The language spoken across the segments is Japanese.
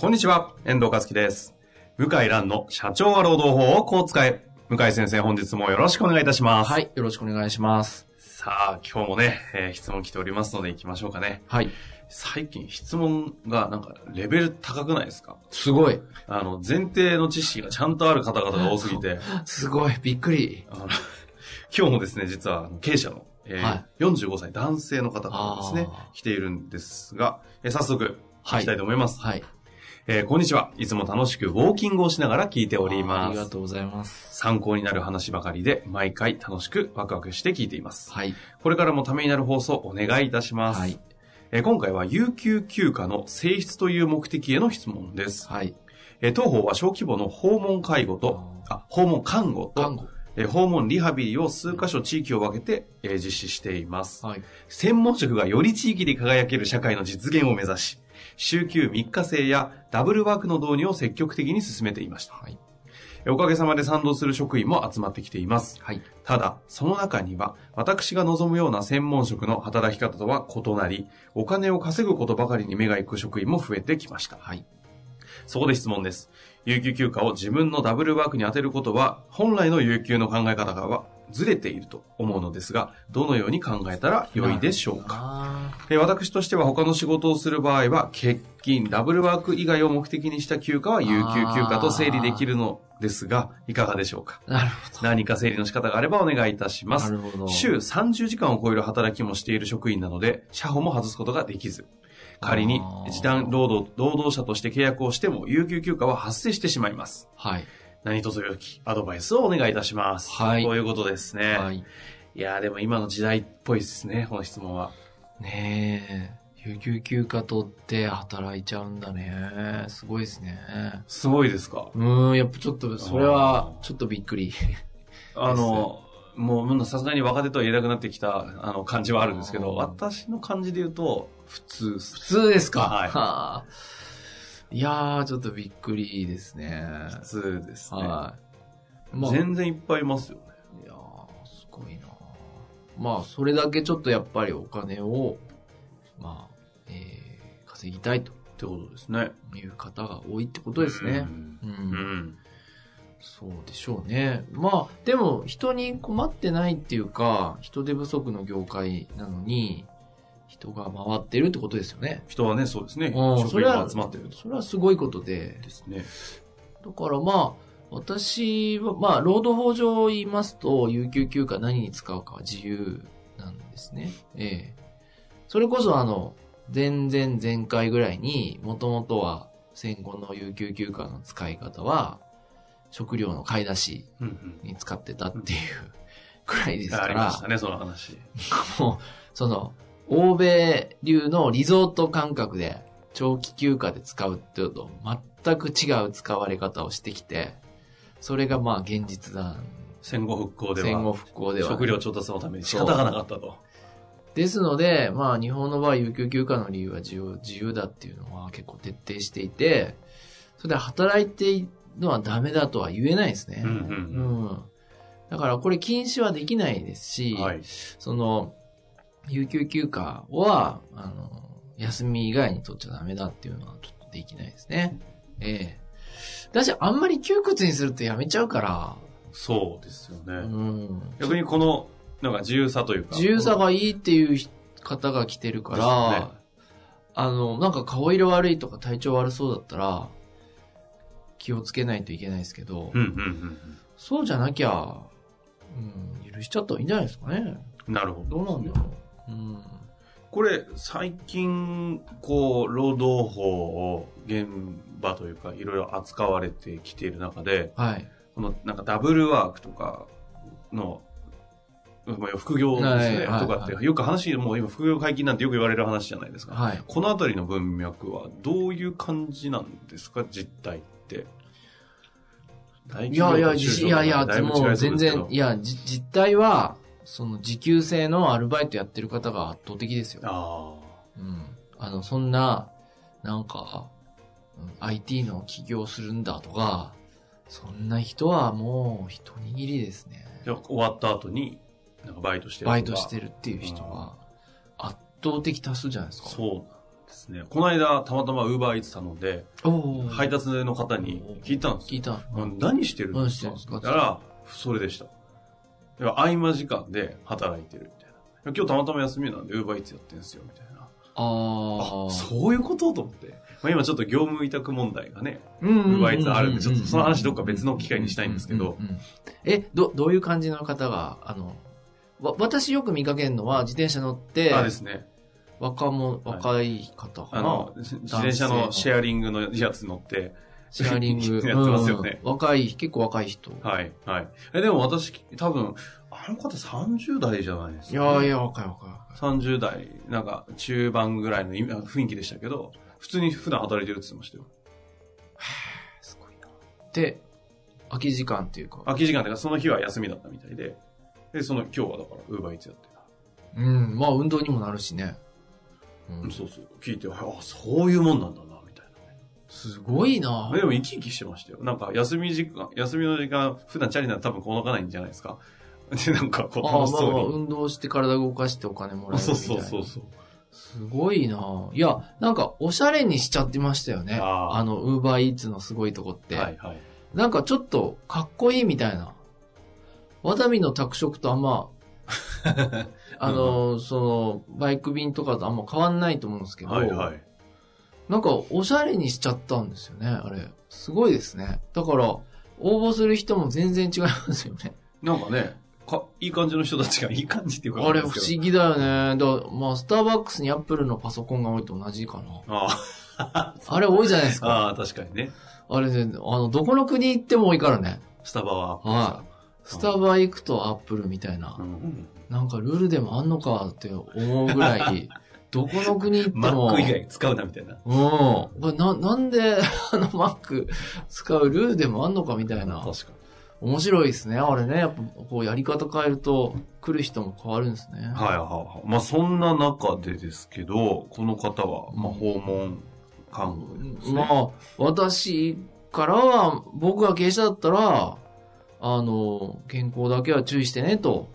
こんにちは、遠藤和樹です。向井蘭の社長は労働法をこう使え。向井先生、本日もよろしくお願いいたします。はい、よろしくお願いします。さあ、今日もね、えー質問来ておりますので行きましょうかね。はい。最近質問がなんかレベル高くないですか？すごい。あの、前提の知識がちゃんとある方々が多すぎて、すごい。びっくり。あの 今日もですね、実は経営者の、えーは45歳男性の方からですねあ、来ているんですが、えー早速、はい行きたいと思います。はい。えーこんにちは。いつも楽しくウォーキングをしながら聞いておりあます。りがとうございます。参考になる話ばかりで、毎回楽しくワクワクして聞いています。はい。これからもためになる放送お願いいたします。はい。えー今回は有給休暇の性質という目的への質問です。はい。えー当方は小規模の訪問介護と、あ、訪問看護と、看護。えー訪問リハビリを数箇所地域を分けて、えー実施しています。はい。専門職がより地域で輝ける社会の実現を目指し、週休3日制やダブルワークの導入を積極的に進めていました。はい。おかげさまで賛同する職員も集まってきています。はい。ただ、その中には、私が望むような専門職の働き方とは異なり、お金を稼ぐことばかりに目が行く職員も増えてきました。はい。そこで質問です。有給休暇を自分のダブルワークに当てることは、本来の有給の考え方からはずれていると思うのですが、どのように考えたら良いでしょうか？か。えー私としては他の仕事をする場合は、欠勤、ダブルワーク以外を目的にした休暇は有給休暇と整理できるのですが、いかがでしょうか？なるほ何か整理の仕方があればお願いいたしまど。なする。ほど。週30時間を超える働きもしている職員なので、社保も外すことができず、仮に時短労働、労働者として契約をしても、有給休暇は発生してしまいます。はい。何卒よきアドバイスをお願いいたします。はいということですね。、はいい。やーでも今の時代っぽいですね、この質問は。ねえ。有給休暇取って働いちゃうんだね。すごいですね。すごいですか？うーん、やっぱちょっと、それは、ちょっとびっくり。あの、もう、さすがに若手とは言えなくなってきた、あの、感じはあるんですけど、私の感じで言うと、普通普通ですか？はいあいやー、ちょっとびっくりですね。普通ですね。はい。まあ、全然いっぱいいますよね。いやー、すごいなまあ、それだけちょっとやっぱりお金を、まあ、えー、稼ぎたいとってことですね。いう方が多いってことですね。う。うん。うんん。そうでしょうね。まあ、でも、人に困ってないっていうか、人手不足の業界なのに、人が回ってるってことですよね。人はね、そうですね。うん職員が集まってると。それはすごいことで、ですね。だからまあ、私は、まあ、労働法上言いますと、有給休暇何に使うかは自由なんですね。ええ。それこそあの、前々前回ぐらいに、もともとは戦後の有給休暇の使い方は、食料の買い出し。に使ってたっていうくらいですかありまら、したね、その話。もう、その、欧米流のリゾート感覚で長期休暇で使うっていうと全く違う使われ方をしてきて、それがまあ現実なん戦後復興では、戦後復興では。食料調達のために仕方がなかったと。ですので、まあ日本の場合有給休暇の理由は自由自由だっていうのは結構徹底していて、それで働いているのはダメだとは言えないですね。うんうんうんだからこれ禁止はできないですし、はい。その、有給休暇は、あの、休み以外に取っちゃダメだっていうのはちょっとできないですね。ええだし、あんまり窮屈にするとやめちゃうから、そうですようね。ん。逆にこの、なんか自由さというか。自由さがいいっていう方が来てるから、ねあの、なんか顔色悪いとか体調悪そうだったら、気をつけないといけないですけど、うんうんうんそうじゃなきゃ、うん、許しちゃったらいいんじゃないですかね。うん。なるほど。どうなんだろう。うん。これ、最近、こう、労働法を現場というか、いろいろ扱われてきている中で、はい。この、なんかダブルワークとかの、まあ、副業ですね、はいはいとかって、よく話、もう今副業解禁なんてよく言われる話じゃないですか。はい。このあたりの文脈はどういう感じなんですか、実態って。大いやいや、いやいや、もう全然、いや、じ実態は、その時給制のアルバイトやってる方が圧倒的ですよ。あうん。あの、そんな、なんか、うん IT の起業するんだとか、そんな人はもう一握りですね。あ。じゃあ終わった後に、なんかバイトしてるバイトしてるっていう人は、圧倒的多数じゃないですか。そうなんですね。この間、たまたまウーバーイーツ頼んで、お配達の方に聞いたんですよ。聞いた。うん何してるんですか？何してるんですか？だから、それでした。だから合間時間で働いてるみたいな。今日たまたま休みなんで、ウーバーイーツやってんですよ、みたいな。あああ、そういうこと？と思って。まあ、今ちょっと業務委託問題がね。ウーバーイーツあるんでちょっとその話どっか別の機会にしたいんですけど。え、ど、どういう感じの方が、あの、わ、私よく見かけるのは、自転車乗って、あですね。若者、若い方かな、あの、自転車のシェアリングのやつ乗って、シェアリング。やってますよねうん若い、結構若い人。はい、はい。え、でも私、多分、あの方30代じゃないですいか、やいや、若い若い若い。30代、なんか中盤ぐらいの雰囲気でしたけど、普通に普段働いてるって言ってましたよ。すごいな。で、空き時間っていうか。空き時間というか、その日は休みだったみたいで、で、その今日はだから、ウーバーイーツやってうん、まあ運動にもなるしね。うた。ん、そうそう。聞いて、あ、そういうもんなんだな、すごいなな。でも生き生きしてましたよ。なんか、休み時間、休みの時間、普段チャリなら多分こかないんじゃないですか？で、なんか、こう、ああ、楽しまあまあ、そうに。運動して体動かしてお金もらえるみたそいうな。そうそうそう。すごいないや、なんか、おしゃれにしちゃってましたよね。あーあの、ウーバーイーツのすごいとこって。はいはい。なんかちょっと、かっこいいみたいな。ワタミの宅食とあんま、あの、その、バイク便とかとあんま変わんないと思うんですけど、はいはい。なんか、おしゃれにしちゃったんですよね、あれ。すごいですね。だから、応募する人も全然違いますよね。なんかね、か、いい感じの人たちがいい感じっていうか。あれ不思議だよね。だまあ、スターバックスにアップルのパソコンが多いと同じかな。あ あれ多いじゃないですあ、か。ああ、確かにね。あれね、あの、どこの国行っても多いからね。スタバは。はい。スタバ行くとアップルみたいなう。ん。なんかルールでもあんのかって思うぐらい、どこの国行ってマも。ック以外使うなみたいな。うん。これな、なんで、あの、マック使うルールでもあんのかみたいな。確か面白いですね。あれね、やっぱ、こう、やり方変えると、来る人も変わるんですね。に。はいはいはい。まあそんな中でですけど、この方は、まあ訪問看護ですね。まあ、私からは、僕が経営者だったら、あの、健康だけは注意してね、と。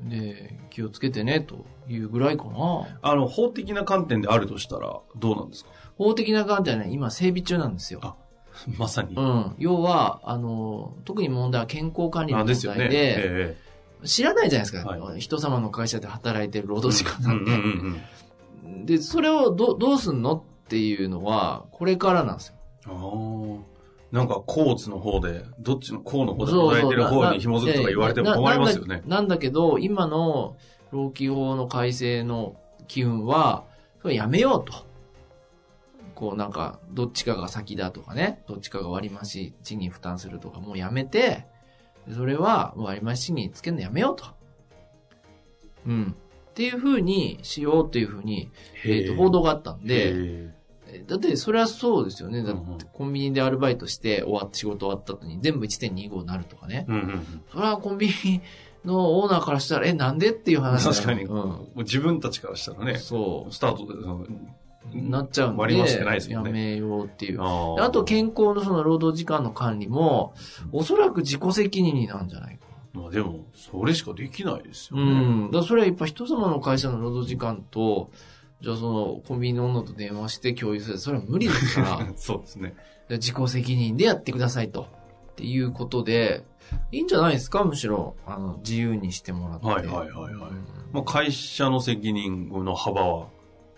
で、気をつけてね、というぐらいかな。あの、法的な観点であるとしたら、どうなんですか？法的な観点はね、今整備中なんですよ。あ まさに。うん。要は、あの、特に問題は健康管理の問あですよね。題で、え知らないじゃないですか、は人様の会社で働いてる労え働時間なんて。うんうんうんで、それをどどうすんのっていうのは、これからなんですよ。なんか、コーツの方で、どっちの、こうの方でそうそう働いてる方に紐づくとか言われても困りますよねなな。んだけど、今の労基法の改正の機運は、やめようと。こうなんか、どっちかが先だとかね、どっちかが割増賃金負担するとかもうやめて、それは割増賃金つけるのやめようと。うん。っていう風にしようっていう風に、えっ、と、報道があったんで、へだってそれはそうですよね。だっうんうんてコンビニでアルバイトして終わって仕事終わった後に全部1.25になるとかね。えうんうんうん。それはコンビニのオーナーからしたら、え、なんでっていう話確かに、うん。もう自分たちからしたらね、そスタートで。なっちゃうんで。割り増してないですもんねやめようっていう。あと、健康のその労働時間の管理も、おそらく自己責任になるんじゃないか。まあでも、それしかできないですようね。ん。だそれはやっぱ人様の会社の労働時間と、じゃあそのコンビニの女と電話して共有する。それは無理ですから。そうですね。で自己責任でやってくださいと。っていうことで、いいんじゃないですか？むしろ、あの、自由にしてもらって。はいはいはいはいうんまあ会社の責任の幅は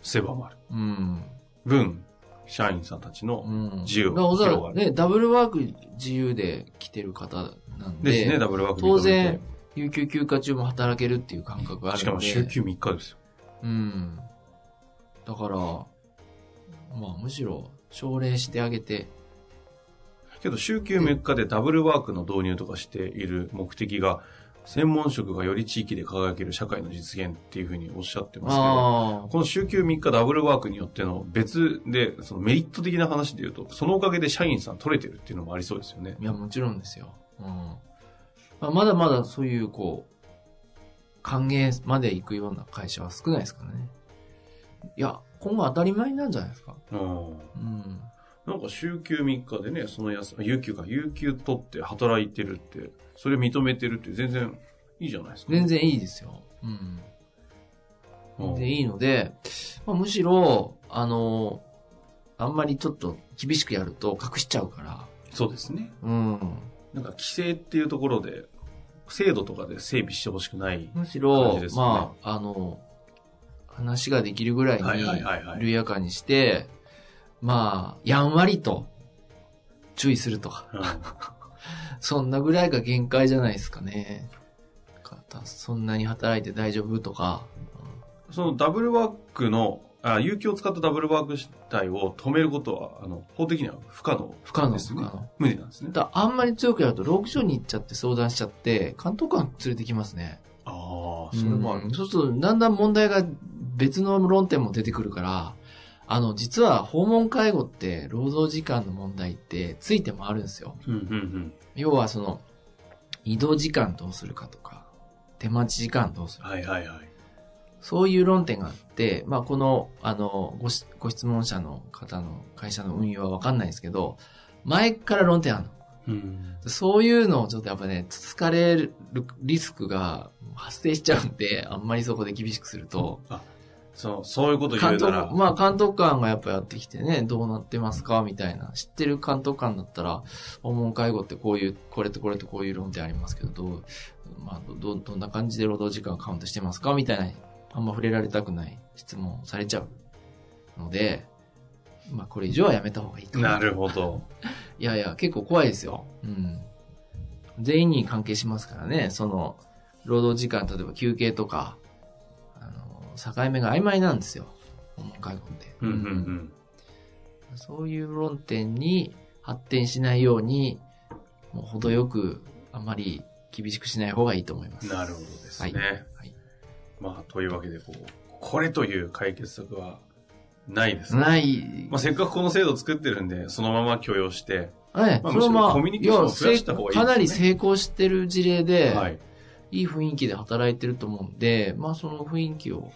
狭まる。うん。分、社員さんたちのうん。自由だからおそら広がるくね、ダブルワーク自由で来てる方なんで、ですね、ダブルワーク当然、有給休暇中も働けるっていう感覚があるしので。かも週休3日ですよ。うん。だから、まあむしろ、奨励してあげて、けど、週休3日でダブルワークの導入とかしている目的が、専門職がより地域で輝ける社会の実現っていうふうにおっしゃってますけど、あこの週休3日ダブルワークによっての別で、そのメリット的な話で言うと、そのおかげで社員さん取れてるっていうのもありそうですよねあ。。いや、もちろんですよ。うん。まあ、まだまだそういう、こう、歓迎まで行くような会社は少ないですからね。いや、今後当たり前なんじゃないですか。うんうん。なんか週休3日でね、その休、あ有給か、有給取って働いてるって、それ認めてるって全然いいじゃないですか。全然いいですよ。うん。うん全然いいので、まあ、むしろ、あの、あんまりちょっと厳しくやると隠しちゃうから。そうですね。うん。なんか規制っていうところで、制度とかで整備してほしくない。むし感ろ、まあ、あの、話ができるぐらいはいに緩やかにして、まあ、やんわりと注意するとか。うん そんなぐらいが限界じゃないですかね。そんなに働いて大丈夫とか。そのダブルワークの、あ、有給を使ったダブルワーク自体を止めることは、あの、法的には不可能不可能、ですね不可能。。無理なんですね。だあんまり強くやると、ロークションに行っちゃって相談しちゃって、監督官連れてきますね。ああ、それもあるうん。そうすると、だんだん問題が別の論点も出てくるから、あの、実は訪問介護って、労働時間の問題ってついてもあるんですよ。うんうん要はその、移動時間どうするかとか、手待ち時間どうするか。うん。はいはいはい。そういう論点があって、まあ、この、あの、ごしご質問者の方の会社の運用はわかんないですけど、前から論点あるの。うん。そういうのをちょっとやっぱね、つつかれるリスクが発生しちゃうんで、あんまりそこで厳しくすると、そう、そういうこと言うら、督、まあ監督官がやっぱやってきてね、どうなってますかみたいな。知ってる監督官だったら、訪問介護ってこういう、これとこれとこういう論点ありますけど、どう、まあ、ど、どんな感じで労働時間カウントしてますかみたいな、あんま触れられたくない質問をされちゃうので、まあこれ以上はやめた方がいいと。なるほど。いやいや、結構怖いですよ。うん。全員に関係しますからね、その、労働時間、例えば休憩とか、境目が曖昧なんですよ。訪問介護って。うんうんうん。そういう論点に発展しないように、もう程よく、あんまり厳しくしない方がいいと思います。なるほどですね。はいはいまあ、というわけで、こう、これという解決策はないですね。ない。まあ、せっかくこの制度を作ってるんで、そのまま許容して、はい。まあむしろコミュニケーションを増やした方がいいねやかなり成功してる事例で、はい。いい雰囲気で働いてると思うんで、まあその雰囲気を、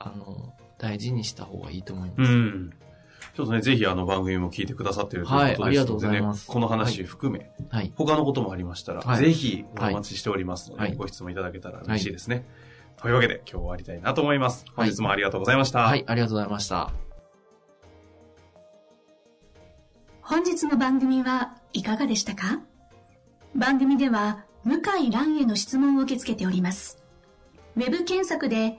あの、大事にした方がいいと思います。うん。ちょっとね、ぜひあの番組も聞いてくださってるということですので、ねはいありがとうございますこの話含め、はい。他のこともありましたら、はいぜひお待ちしておりますので、はいご質問いただけたら嬉しいですね。というわけで、今日終わりたいなと思います。本日もありがとうございました。はい、ありがとうございました。本日の番組はいかがでしたか？番組では向井蘭への質問を受け付けております。ウェブ検索で